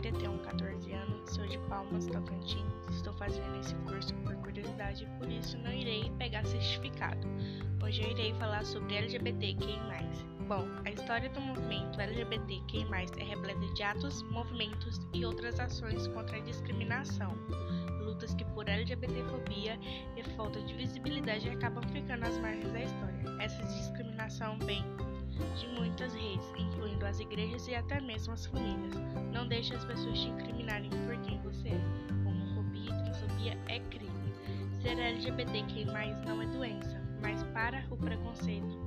14 anos, sou de Palmas, Tocantins. Estou fazendo esse curso por curiosidade, por isso não irei pegar certificado. Hoje eu irei falar sobre LGBTQI+. Bom, a história do movimento LGBTQI+, é repleta de atos, movimentos e outras ações contra a discriminação. Lutas que por LGBTfobia e falta de visibilidade acabam ficando às margens da história. Essa discriminação vem de muitas redes, incluindo as igrejas e até mesmo as famílias. Não deixe as pessoas te incriminarem por quem você é. Homofobia e transfobia é crime. Ser LGBTQI+, não é doença, mas para o preconceito